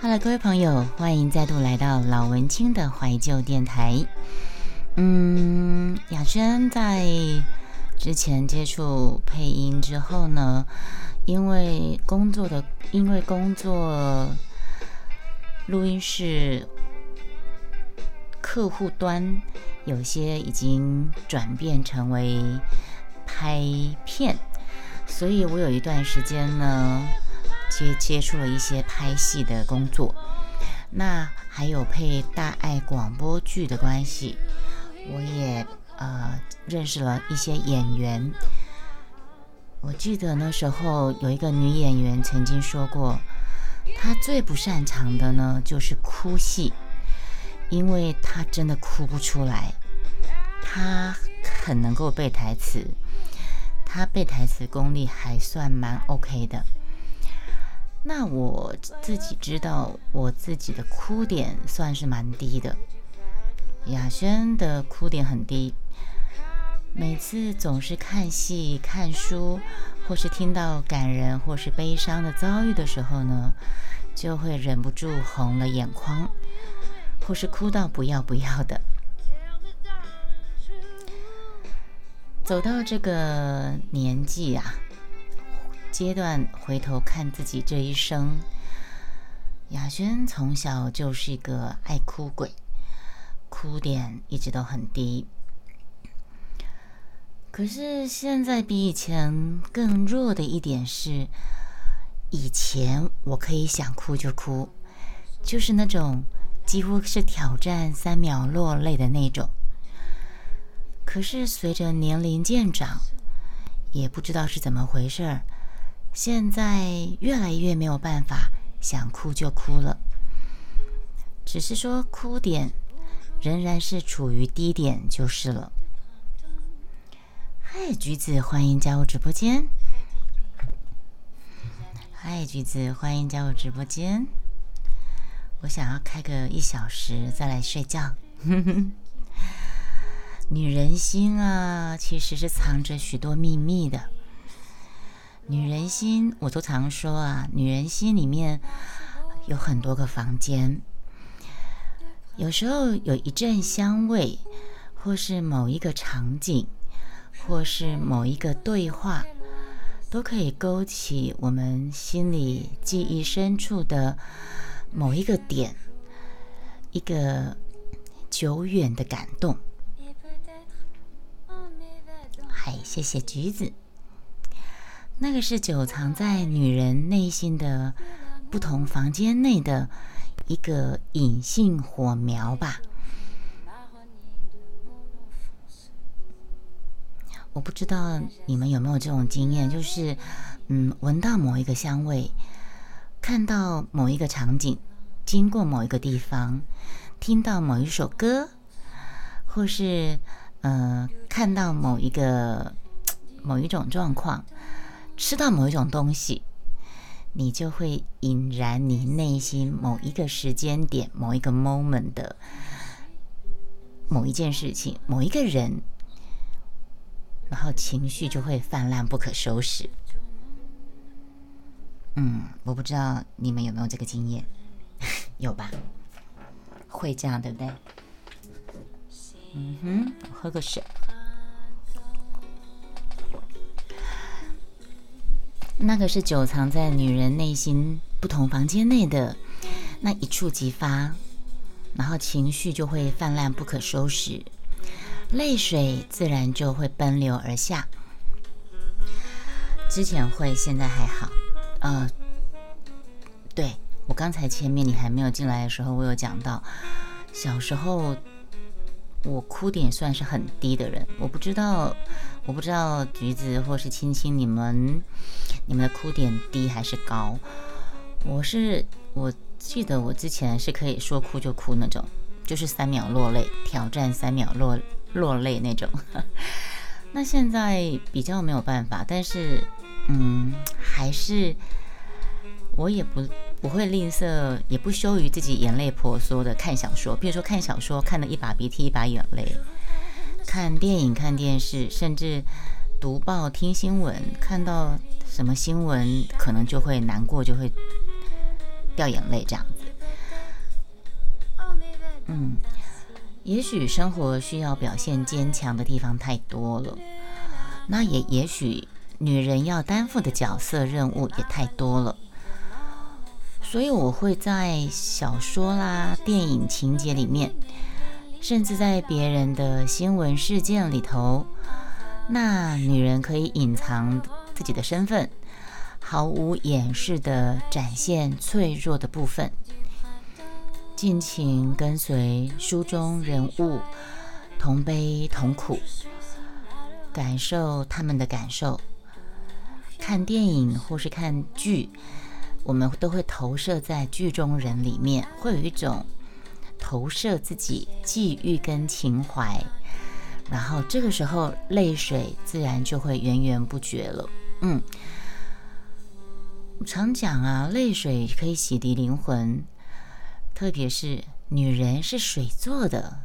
Hello，各位朋友，欢迎再度来到老文青的怀旧电台。嗯，雅轩在之前接触配音之后呢，因为工作的，因为工作录音室客户端有些已经转变成为拍片，所以我有一段时间呢。接接触了一些拍戏的工作，那还有配大爱广播剧的关系，我也呃认识了一些演员。我记得那时候有一个女演员曾经说过，她最不擅长的呢就是哭戏，因为她真的哭不出来。她很能够背台词，她背台词功力还算蛮 OK 的。那我自己知道，我自己的哭点算是蛮低的。雅轩的哭点很低，每次总是看戏、看书，或是听到感人或是悲伤的遭遇的时候呢，就会忍不住红了眼眶，或是哭到不要不要的。走到这个年纪啊。阶段回头看自己这一生，雅轩从小就是一个爱哭鬼，哭点一直都很低。可是现在比以前更弱的一点是，以前我可以想哭就哭，就是那种几乎是挑战三秒落泪的那种。可是随着年龄渐长，也不知道是怎么回事儿。现在越来越没有办法，想哭就哭了。只是说哭点仍然是处于低点就是了。嗨，橘子，欢迎加入直播间。嗨，橘子，欢迎加入直播间。我想要开个一小时再来睡觉。女人心啊，其实是藏着许多秘密的。女人心，我都常说啊，女人心里面有很多个房间。有时候有一阵香味，或是某一个场景，或是某一个对话，都可以勾起我们心里记忆深处的某一个点，一个久远的感动。嗨，谢谢橘子。那个是久藏在女人内心的不同房间内的一个隐性火苗吧。我不知道你们有没有这种经验，就是嗯，闻到某一个香味，看到某一个场景，经过某一个地方，听到某一首歌，或是呃，看到某一个某一种状况。吃到某一种东西，你就会引燃你内心某一个时间点、某一个 moment 的某一件事情、某一个人，然后情绪就会泛滥不可收拾。嗯，我不知道你们有没有这个经验，有吧？会这样对不对？嗯哼，喝个水。那个是久藏在女人内心不同房间内的那一触即发，然后情绪就会泛滥不可收拾，泪水自然就会奔流而下。之前会，现在还好。呃，对我刚才前面你还没有进来的时候，我有讲到小时候。我哭点算是很低的人，我不知道，我不知道橘子或是青青，你们你们的哭点低还是高？我是我记得我之前是可以说哭就哭那种，就是三秒落泪，挑战三秒落落泪那种。那现在比较没有办法，但是嗯，还是我也不。不会吝啬，也不羞于自己眼泪婆娑的看小说。比如说看小说，看了一把鼻涕一把眼泪；看电影、看电视，甚至读报、听新闻，看到什么新闻可能就会难过，就会掉眼泪这样子。嗯，也许生活需要表现坚强的地方太多了，那也也许女人要担负的角色任务也太多了，所以我会在小说啦、电影情节里面，甚至在别人的新闻事件里头，那女人可以隐藏自己的身份。毫无掩饰地展现脆弱的部分，尽情跟随书中人物同悲同苦，感受他们的感受。看电影或是看剧，我们都会投射在剧中人里面，会有一种投射自己际遇跟情怀，然后这个时候泪水自然就会源源不绝了。嗯。常讲啊，泪水可以洗涤灵魂，特别是女人是水做的，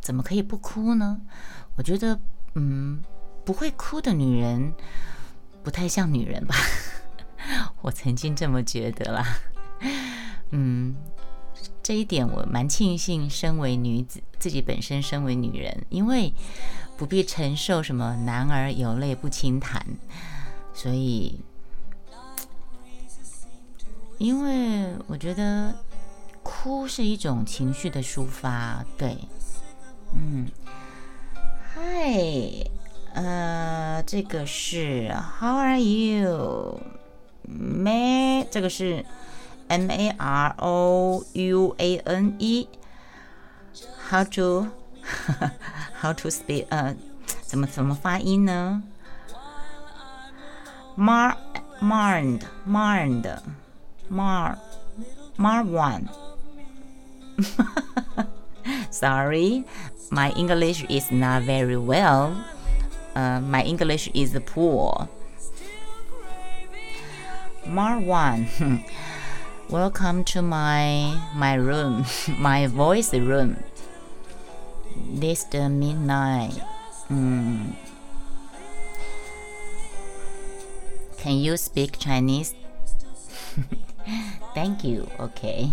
怎么可以不哭呢？我觉得，嗯，不会哭的女人不太像女人吧？我曾经这么觉得啦。嗯，这一点我蛮庆幸，身为女子，自己本身身为女人，因为不必承受什么“男儿有泪不轻弹”，所以。因为我觉得哭是一种情绪的抒发，对，嗯，嗨，呃，这个是 How are you？May 这个是 M A R O U A N E，How to How to speak？呃，怎么怎么发音呢？Mar Marnd Marnd。Mar Marwan. Sorry, my English is not very well. Uh, my English is poor. Marwan, welcome to my my room, my voice room. This the midnight. Mm. Can you speak Chinese? Thank you. OK。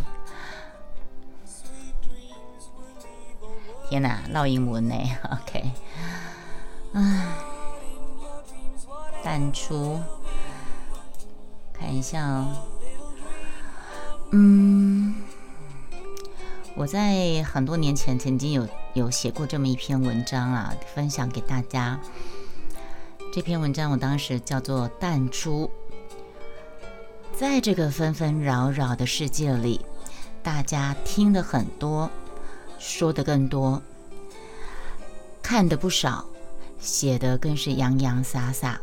天哪，烙英文呢？OK。唉，淡出，看一下哦。 嗯，我在很多年前曾经有有写过这么一篇文章啊，分享给大家。这篇文章我当时叫做“淡出”。在这个纷纷扰扰的世界里，大家听的很多，说的更多，看的不少，写的更是洋洋洒洒。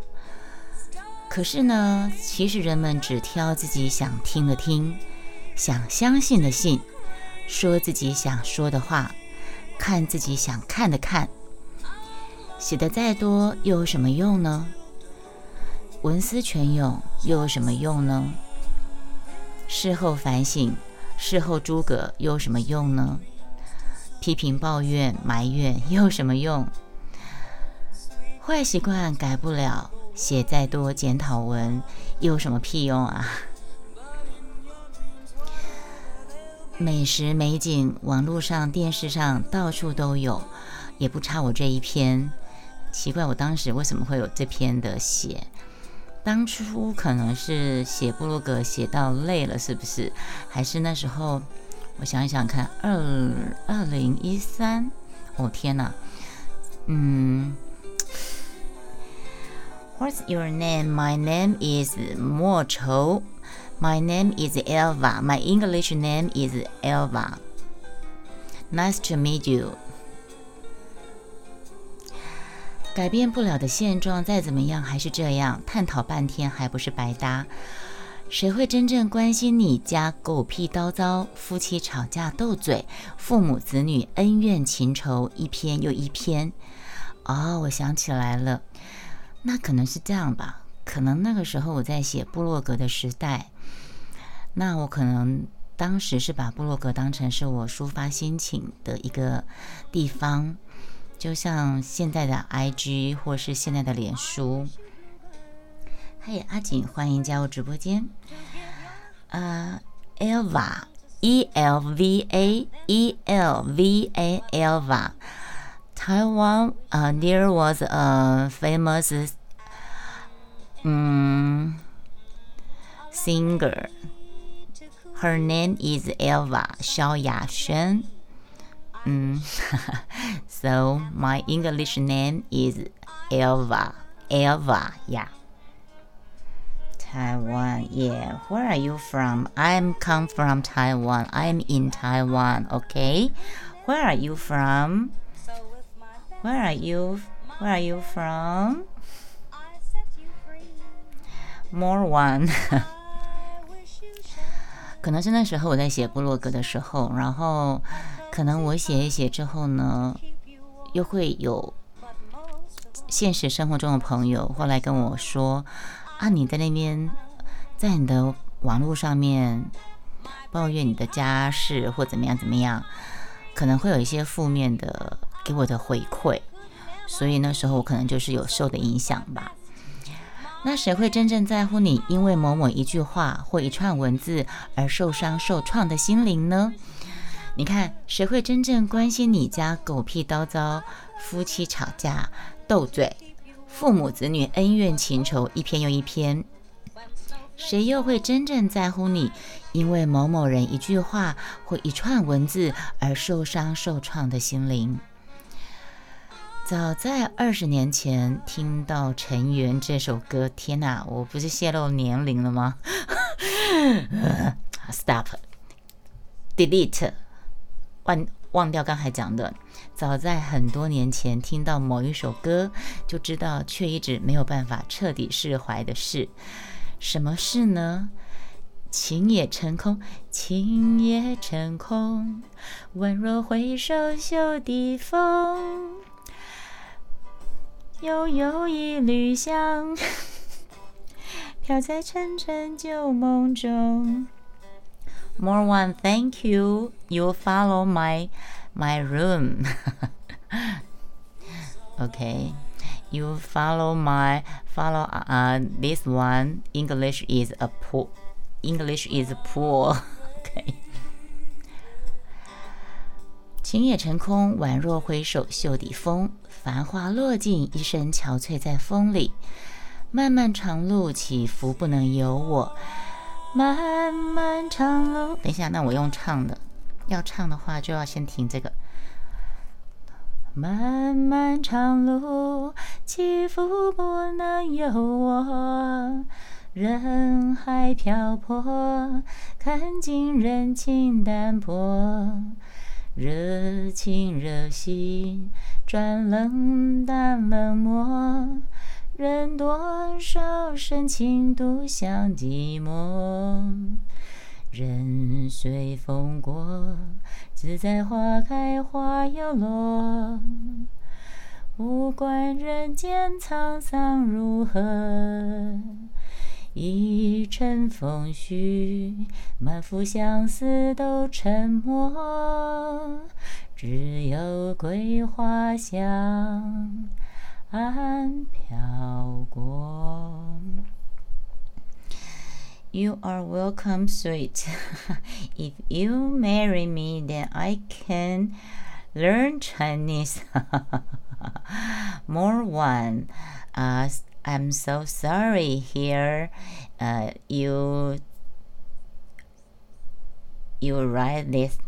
可是呢，其实人们只挑自己想听的听，想相信的信，说自己想说的话，看自己想看的看。写的再多又有什么用呢？文思泉涌又有什么用呢？事后反省，事后诸葛又有什么用呢？批评、抱怨、埋怨又有什么用？坏习惯改不了，写再多检讨文又有什么屁用啊？美食美景，网络上、电视上到处都有，也不差我这一篇。奇怪，我当时为什么会有这篇的写？当初可能是写布洛格写到累了，是不是？还是那时候，我想想看，二二零一三，哦天哪，嗯，What's your name? My name is 莫愁。My name is Elva. My English name is Elva. Nice to meet you. 改变不了的现状，再怎么样还是这样，探讨半天还不是白搭？谁会真正关心你家狗屁叨叨、夫妻吵架斗嘴、父母子女恩怨情仇一篇又一篇？哦，我想起来了，那可能是这样吧？可能那个时候我在写部落格的时代，那我可能当时是把部落格当成是我抒发心情的一个地方。就像现在的 IG 或是现在的脸书，嘿，阿锦，欢迎加入直播间。呃 Elva, E L V A E L V A Elva. Taiwan, uh, there was a famous um, singer. Her name is Elva Xiao Yaxuan. Mm. so my English name is Elva. Elva, yeah. Taiwan, yeah. Where are you from? I'm come from Taiwan. I'm in Taiwan, okay? Where are you from? Where are you? Where are you from? More one. 可能是那时候我在写部落格的时候，然后可能我写一写之后呢，又会有现实生活中的朋友后来跟我说：“啊，你在那边在你的网络上面抱怨你的家事或怎么样怎么样，可能会有一些负面的给我的回馈，所以那时候我可能就是有受的影响吧。那谁会真正在乎你因为某某一句话或一串文字而受伤受创的心灵呢？你看，谁会真正关心你家狗屁叨叨、夫妻吵架？”斗嘴，父母子女恩怨情仇一篇又一篇，谁又会真正在乎你因为某某人一句话或一串文字而受伤受创的心灵？早在二十年前听到《尘缘》这首歌，天哪，我不是泄露年龄了吗？Stop，delete，忘忘掉刚才讲的。早在很多年前听到某一首歌，就知道却一直没有办法彻底释怀的事，什么事呢？情也成空，情也成空，宛若挥手袖底风，悠悠一缕香，飘在沉沉旧梦中。More one, thank you. You follow my. my room. okay, you follow my follow uh this one. English is a poor. English is poor. okay. 情也成空，宛若回首袖底风。繁花落尽，一身憔悴在风里。漫漫长路，起伏不能由我。漫漫长路，等一下，那我用唱的。要唱的话，就要先听这个。漫漫长路，起伏不能由我，人海漂泊，看尽人情淡薄，热情热心转冷淡冷漠，任多少深情独享寂寞。人随风过，自在花开花又落。不管人间沧桑如何，一尘风絮，满腹相思都沉默。只有桂花香，暗飘过。You are welcome, sweet. if you marry me, then I can learn Chinese. More one. Uh, I'm so sorry here. Uh, you you write this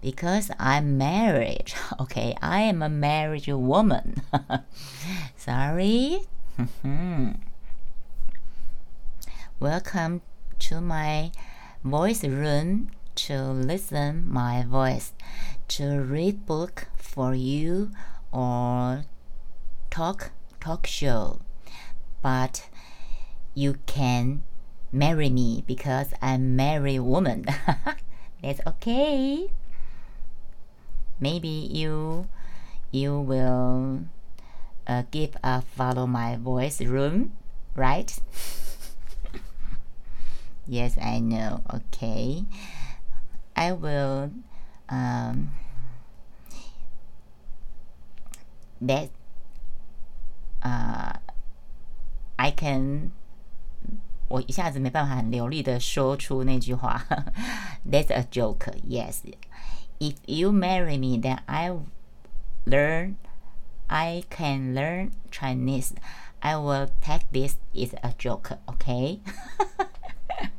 because I'm married. Okay, I am a married woman. sorry. Welcome to my voice room to listen my voice, to read book for you or talk talk show. But you can marry me because I'm married woman. That's okay. Maybe you you will uh, give a follow my voice room, right? Yes, I know. Okay. I will um, that uh, I can 我一下子没办法很流利的说出那句话。That's a joke. Yes. If you marry me, then I learn. I can learn Chinese. I will take this is a joke. Okay.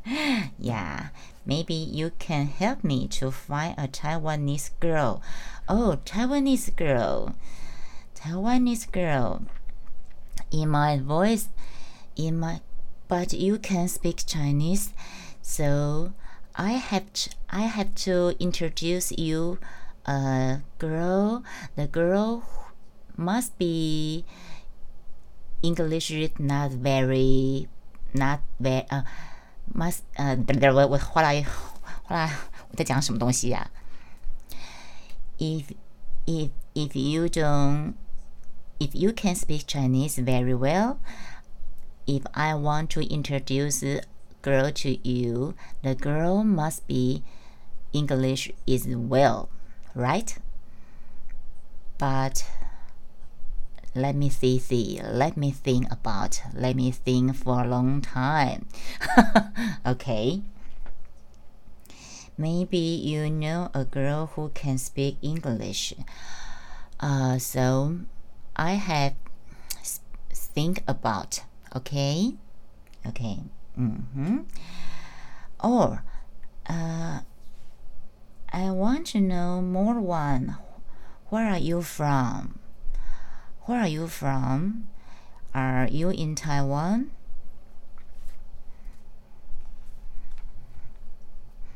yeah. Maybe you can help me to find a Taiwanese girl. Oh, Taiwanese girl. Taiwanese girl. In my voice, in my, but you can speak Chinese, so I have to, I have to introduce you a girl. The girl must be English not very not very 呃、uh,，must 呃、uh,，我我后来后来我在讲什么东西呀、啊、？If if if you don't if you can speak Chinese very well, if I want to introduce a girl to you, the girl must be English is well, right? But let me see, see, let me think about, let me think for a long time. okay. Maybe you know a girl who can speak English. Uh, so I have think about. Okay. Okay. Mm-hmm. Or, uh, I want to know more one. Where are you from? Where are you from? Are you in Taiwan?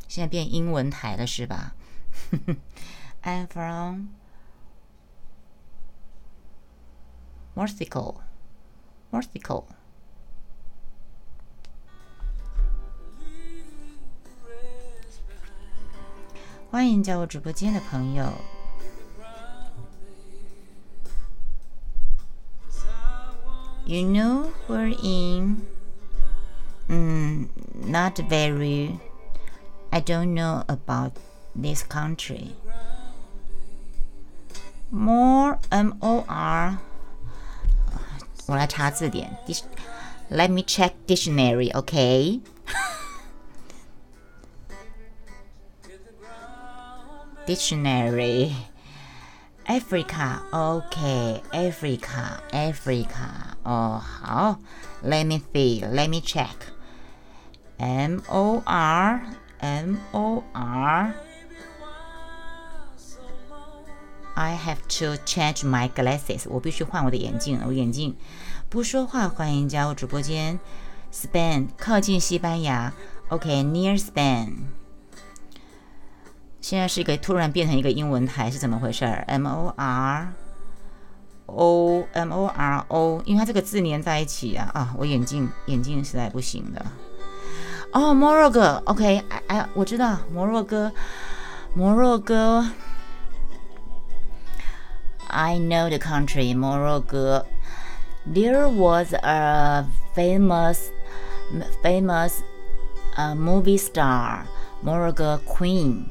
现在变英文台了是吧？I'm from Mexico. Mexico. 欢迎加入直播间的朋友。You know we're in, mm, not very. I don't know about this country. More M O R. 我来查字典。Let me check dictionary, okay? dictionary. Africa, okay, Africa, Africa. 哦，好，Let me see, let me check. M O R, M O R. I have to change my glasses. 我必须换我的眼镜，我眼镜不说话。欢迎加入直播间。Spain 靠近西班牙，OK，near Spain。现在是一个突然变成一个英文台，是怎么回事？M O R O M O R O，因为它这个字连在一起啊啊！我眼镜眼镜实在不行的。哦，摩洛哥，OK，哎哎，我知道摩洛哥，摩洛哥。I know the country, Morocco. There was a famous, famous uh, movie star, Morocco Queen,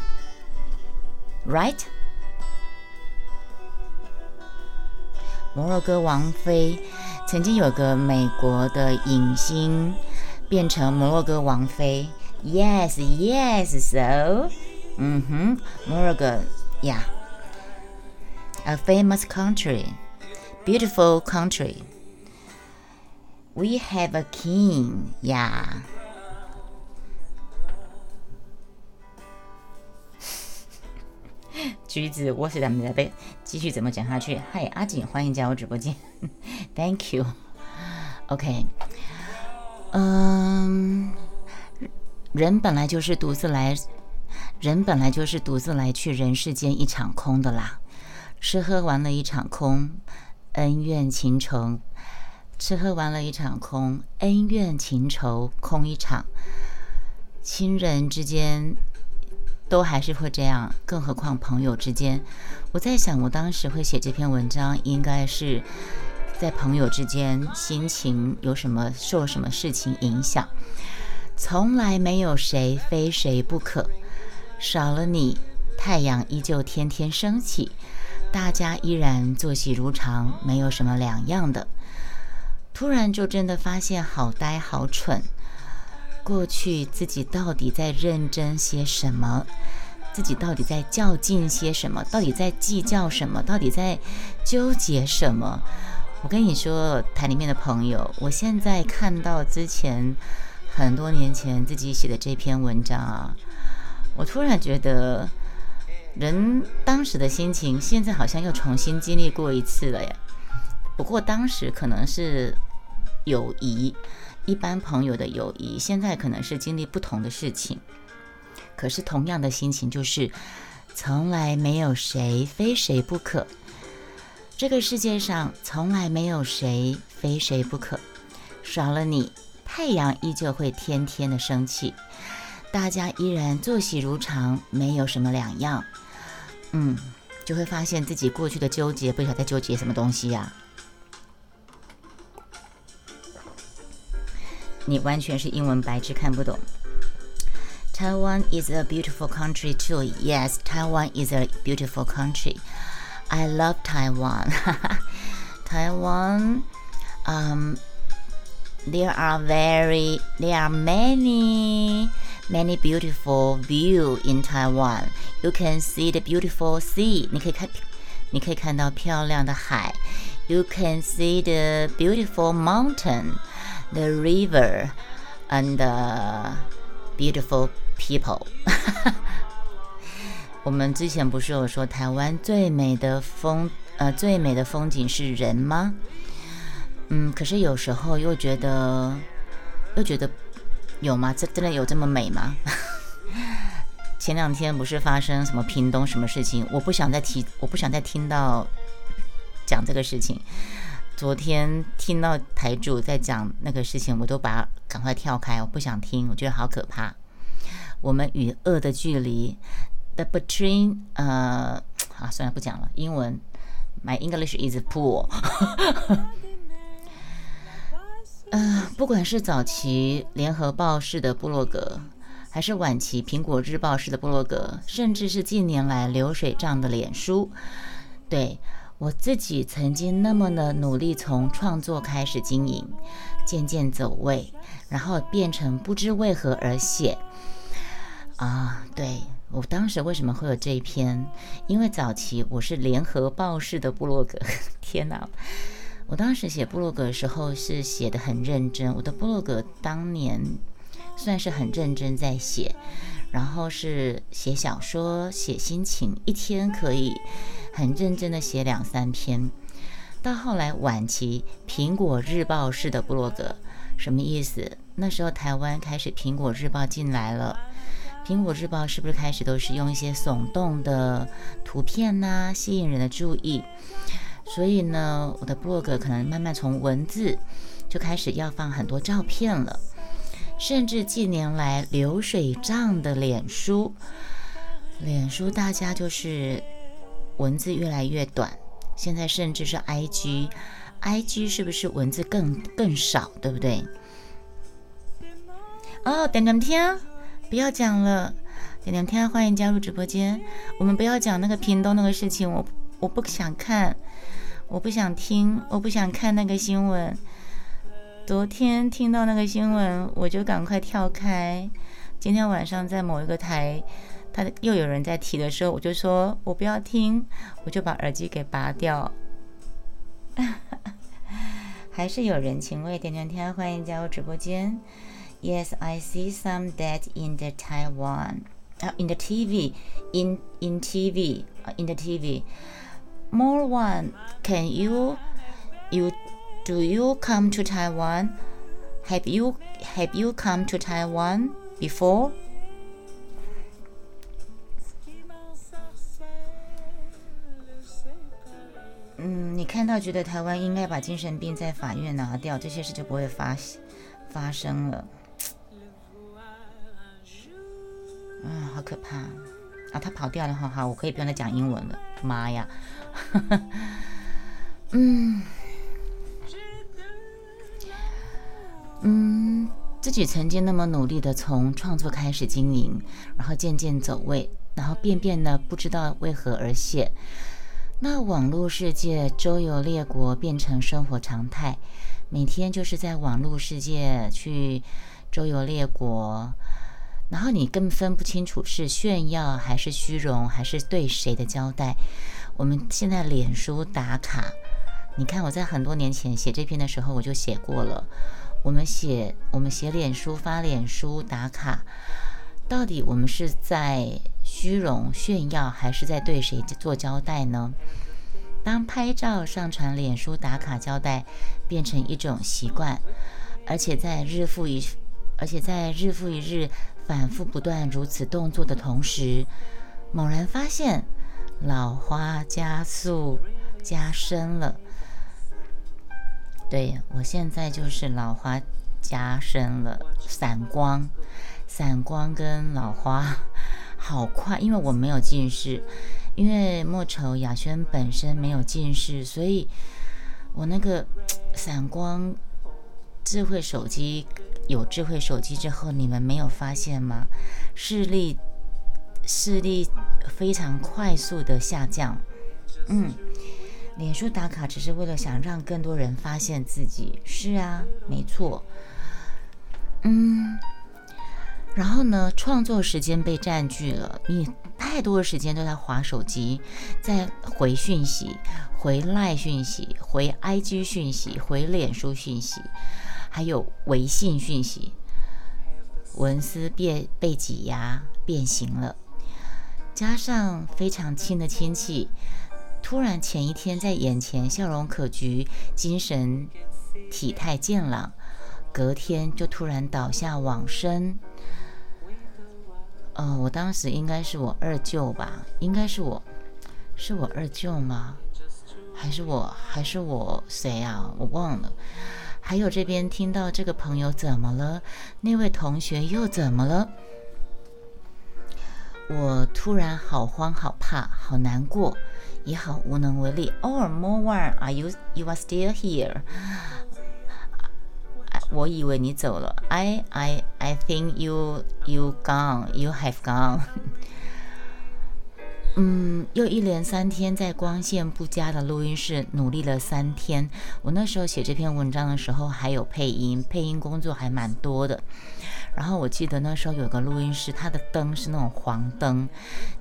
right? 摩洛哥王妃曾经有个美国的影星变成摩洛哥王妃。Yes, yes, so. 嗯哼，摩洛哥，Yeah. a famous country, beautiful country. We have a king, yeah. 橘子，我是咱们的被继续怎么讲下去？嗨，阿锦，欢迎加入直播间，Thank you. OK，嗯，人本来就是独自来，人本来就是独自来去人世间一场空的啦。吃喝玩了一场空，恩怨情仇；吃喝玩了一场空，恩怨情仇空一场。亲人之间都还是会这样，更何况朋友之间。我在想，我当时会写这篇文章，应该是在朋友之间，心情有什么受什么事情影响。从来没有谁非谁不可，少了你，太阳依旧天天升起。大家依然作息如常，没有什么两样的。突然就真的发现好呆好蠢，过去自己到底在认真些什么？自己到底在较劲些什么？到底在计较什么？到底在纠结什么？我跟你说，台里面的朋友，我现在看到之前很多年前自己写的这篇文章啊，我突然觉得，人当时的心情，现在好像又重新经历过一次了呀。不过当时可能是友谊，一般朋友的友谊，现在可能是经历不同的事情。可是同样的心情，就是从来没有谁非谁不可。这个世界上从来没有谁非谁不可，少了你，太阳依旧会天天的升起，大家依然作息如常，没有什么两样。嗯，就会发现自己过去的纠结，不晓得在纠结什么东西呀。你完全是英文白痴，看不懂。Taiwan is a beautiful country too. Yes, Taiwan is a beautiful country. I love Taiwan. Taiwan, um, there are very, there are many, many beautiful view in Taiwan. You can see the beautiful sea. 你可以看，你可以看到漂亮的海。You can see the beautiful mountain the river and the beautiful people 我们之前不是有说台湾最美的风呃最美的风景是人吗？嗯，可是有时候又觉得又觉得 有吗？这真的有这么美吗？前两天不是发生什么屏东什么事情？我不想再提，我不想再听到讲这个事情。昨天听到台主在讲那个事情，我都把赶快跳开，我不想听，我觉得好可怕。我们与恶的距离，the between，呃，好，算了，不讲了。英文，my English is poor。呃，不管是早期联合报式的部落格，还是晚期苹果日报式的部落格，甚至是近年来流水账的脸书，对。我自己曾经那么的努力，从创作开始经营，渐渐走位，然后变成不知为何而写。啊，对我当时为什么会有这一篇？因为早期我是联合报式的部落格。天哪！我当时写部落格的时候是写的很认真，我的部落格当年算是很认真在写，然后是写小说、写心情，一天可以。很认真的写两三篇，到后来晚期苹果日报式的部落格，什么意思？那时候台湾开始苹果日报进来了，苹果日报是不是开始都是用一些耸动的图片呐，吸引人的注意？所以呢，我的 blog 可能慢慢从文字就开始要放很多照片了，甚至近年来流水账的脸书，脸书大家就是。文字越来越短，现在甚至是 I G，I G 是不是文字更更少，对不对？哦，点点天，不要讲了，点点天，欢迎加入直播间。我们不要讲那个屏东那个事情，我我不想看，我不想听，我不想看那个新闻。昨天听到那个新闻，我就赶快跳开。今天晚上在某一个台。他又有人在提的时候，我就说我不要听，我就把耳机给拔掉。还是有人情味，点点天，欢迎加入直播间。Yes, I see some that in the Taiwan, uh, in the TV, in in TV, in the TV. More one, can you, you, do you come to Taiwan? Have you have you come to Taiwan before? 嗯，你看到觉得台湾应该把精神病在法院拿掉，这些事就不会发发生了。啊，好可怕啊！他跑掉了，好好，我可以不用再讲英文了。妈呀！嗯嗯，自己曾经那么努力的从创作开始经营，然后渐渐走位，然后便便呢不知道为何而泄。那网络世界周游列国变成生活常态，每天就是在网络世界去周游列国，然后你根本分不清楚是炫耀还是虚荣，还是对谁的交代。我们现在脸书打卡，你看我在很多年前写这篇的时候，我就写过了。我们写我们写脸书发脸书打卡，到底我们是在虚荣炫耀，还是在对谁做交代呢？当拍照上传脸书打卡交代变成一种习惯，而且在日复一而且在日复一日反复不断如此动作的同时，猛然发现老花加速加深了。对我现在就是老花加深了，散光，散光跟老花好快，因为我没有近视，因为莫愁雅轩本身没有近视，所以我那个散光，智慧手机有智慧手机之后，你们没有发现吗？视力视力非常快速的下降，嗯。脸书打卡只是为了想让更多人发现自己，是啊，没错。嗯，然后呢，创作时间被占据了，你太多的时间都在划手机，在回讯息、回赖讯息、回 IG 讯息、回脸书讯息，还有微信讯息，文思变被挤压变形了，加上非常亲的亲戚。突然，前一天在眼前笑容可掬、精神体态健朗，隔天就突然倒下往生。呃，我当时应该是我二舅吧？应该是我，是我二舅吗？还是我？还是我谁啊？我忘了。还有这边听到这个朋友怎么了？那位同学又怎么了？我突然好慌、好怕、好难过。也好无能为力。Oh, more one, are you you are still here？我以为你走了。I I I think you you gone. You have gone. 嗯，又一连三天在光线不佳的录音室努力了三天。我那时候写这篇文章的时候还有配音，配音工作还蛮多的。然后我记得那时候有个录音室，它的灯是那种黄灯。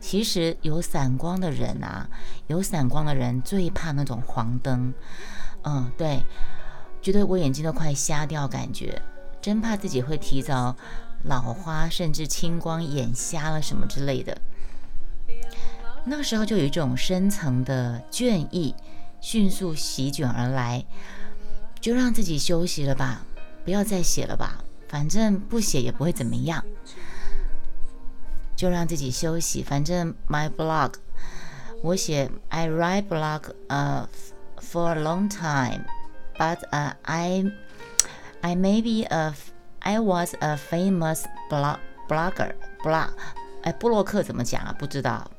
其实有散光的人啊，有散光的人最怕那种黄灯。嗯，对，觉得我眼睛都快瞎掉，感觉真怕自己会提早老花，甚至青光眼瞎了什么之类的。那个时候就有一种深层的倦意迅速席卷而来，就让自己休息了吧，不要再写了吧。反正不写也不会怎么样，就让自己休息。反正 my blog，我写 I write blog 呃 for a long time，but 呃 I I maybe a I was a famous blog blogger blog 哎布洛克怎么讲啊？不知道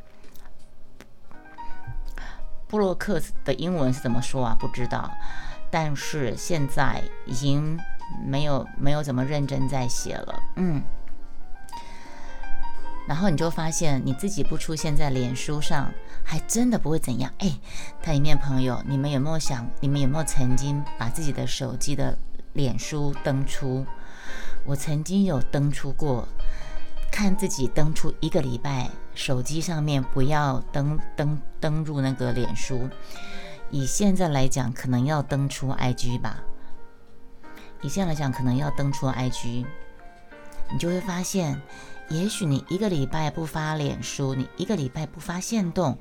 布洛克的英文是怎么说啊？不知道。但是现在已经。没有没有怎么认真在写了，嗯，然后你就发现你自己不出现在脸书上，还真的不会怎样。哎，它里面朋友，你们有没有想，你们有没有曾经把自己的手机的脸书登出？我曾经有登出过，看自己登出一个礼拜，手机上面不要登登登入那个脸书。以现在来讲，可能要登出 IG 吧。以现在来讲，可能要登出 IG，你就会发现，也许你一个礼拜不发脸书，你一个礼拜不发现动，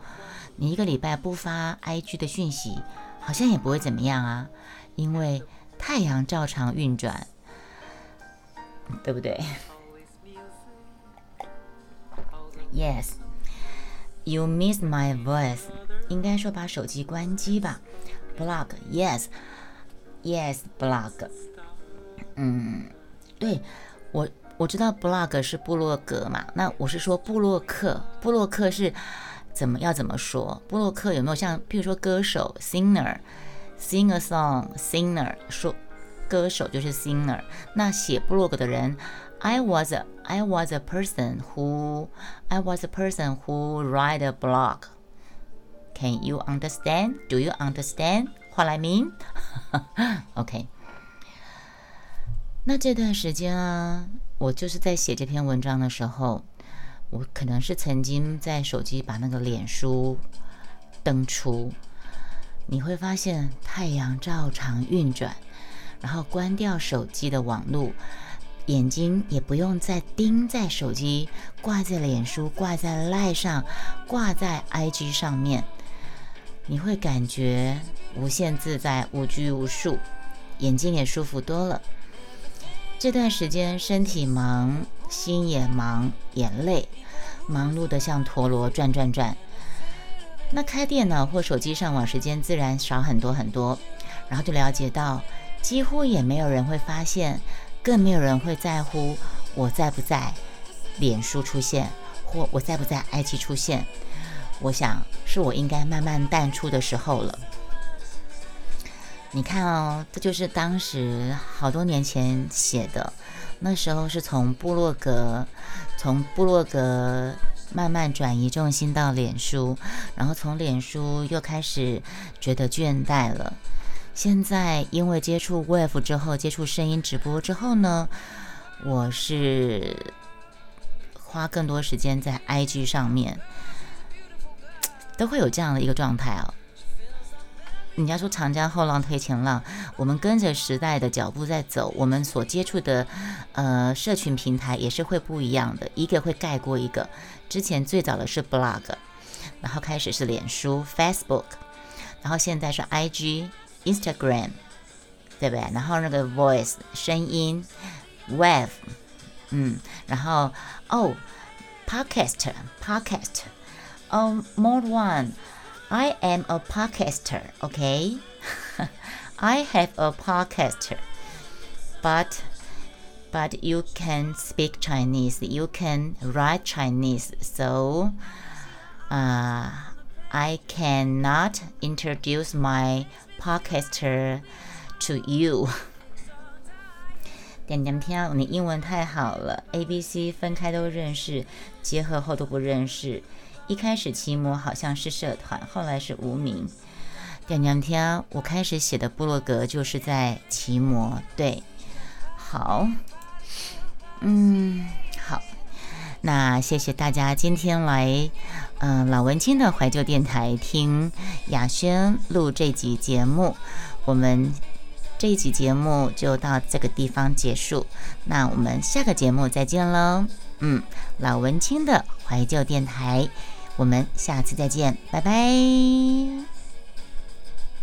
你一个礼拜不发 IG 的讯息，好像也不会怎么样啊，因为太阳照常运转，对不对？Yes，you miss my voice，应该说把手机关机吧。Blog，Yes，Yes，Blog。嗯，对我我知道 blog 是部落格嘛，那我是说布洛克，布洛克是怎么要怎么说？布洛克有没有像，譬如说歌手 singer，sing a song，singer 说歌手就是 singer，那写布洛格的人，I was a, I was a person who I was a person who write a blog. Can you understand? Do you understand? 话来明，OK。那这段时间啊，我就是在写这篇文章的时候，我可能是曾经在手机把那个脸书登出，你会发现太阳照常运转，然后关掉手机的网络，眼睛也不用再盯在手机，挂在脸书、挂在赖上、挂在 IG 上面，你会感觉无限自在、无拘无束，眼睛也舒服多了。这段时间身体忙，心也忙，也累，忙碌的像陀螺转转转。那开电脑或手机上网时间自然少很多很多，然后就了解到，几乎也没有人会发现，更没有人会在乎我在不在脸书出现，或我在不在 IG 出现。我想是我应该慢慢淡出的时候了。你看哦，这就是当时好多年前写的，那时候是从部落格，从部落格慢慢转移重心到脸书，然后从脸书又开始觉得倦怠了。现在因为接触 Wave 之后，接触声音直播之后呢，我是花更多时间在 IG 上面，都会有这样的一个状态哦。人家说长江后浪推前浪，我们跟着时代的脚步在走，我们所接触的呃社群平台也是会不一样的，一个会盖过一个。之前最早的是 blog，然后开始是脸书 Facebook，然后现在是 IG Instagram，对不对？然后那个 voice 声音 web，嗯，然后哦 podcast podcast，哦 more one。I am a podcaster, okay? I have a podcaster, but but you can speak Chinese, you can write Chinese, so uh, I cannot introduce my podcaster to you. 点点听，你英文太好了，A、B、C 分开都认识，结合后都不认识。 一开始骑摩好像是社团，后来是无名。点点天，我开始写的部落格就是在骑摩。对，好，嗯，好。那谢谢大家今天来，嗯，老文青的怀旧电台听雅轩录这集节目。我们这一集节目就到这个地方结束。那我们下个节目再见喽。嗯，老文青的怀旧电台。我们下次再见，拜拜。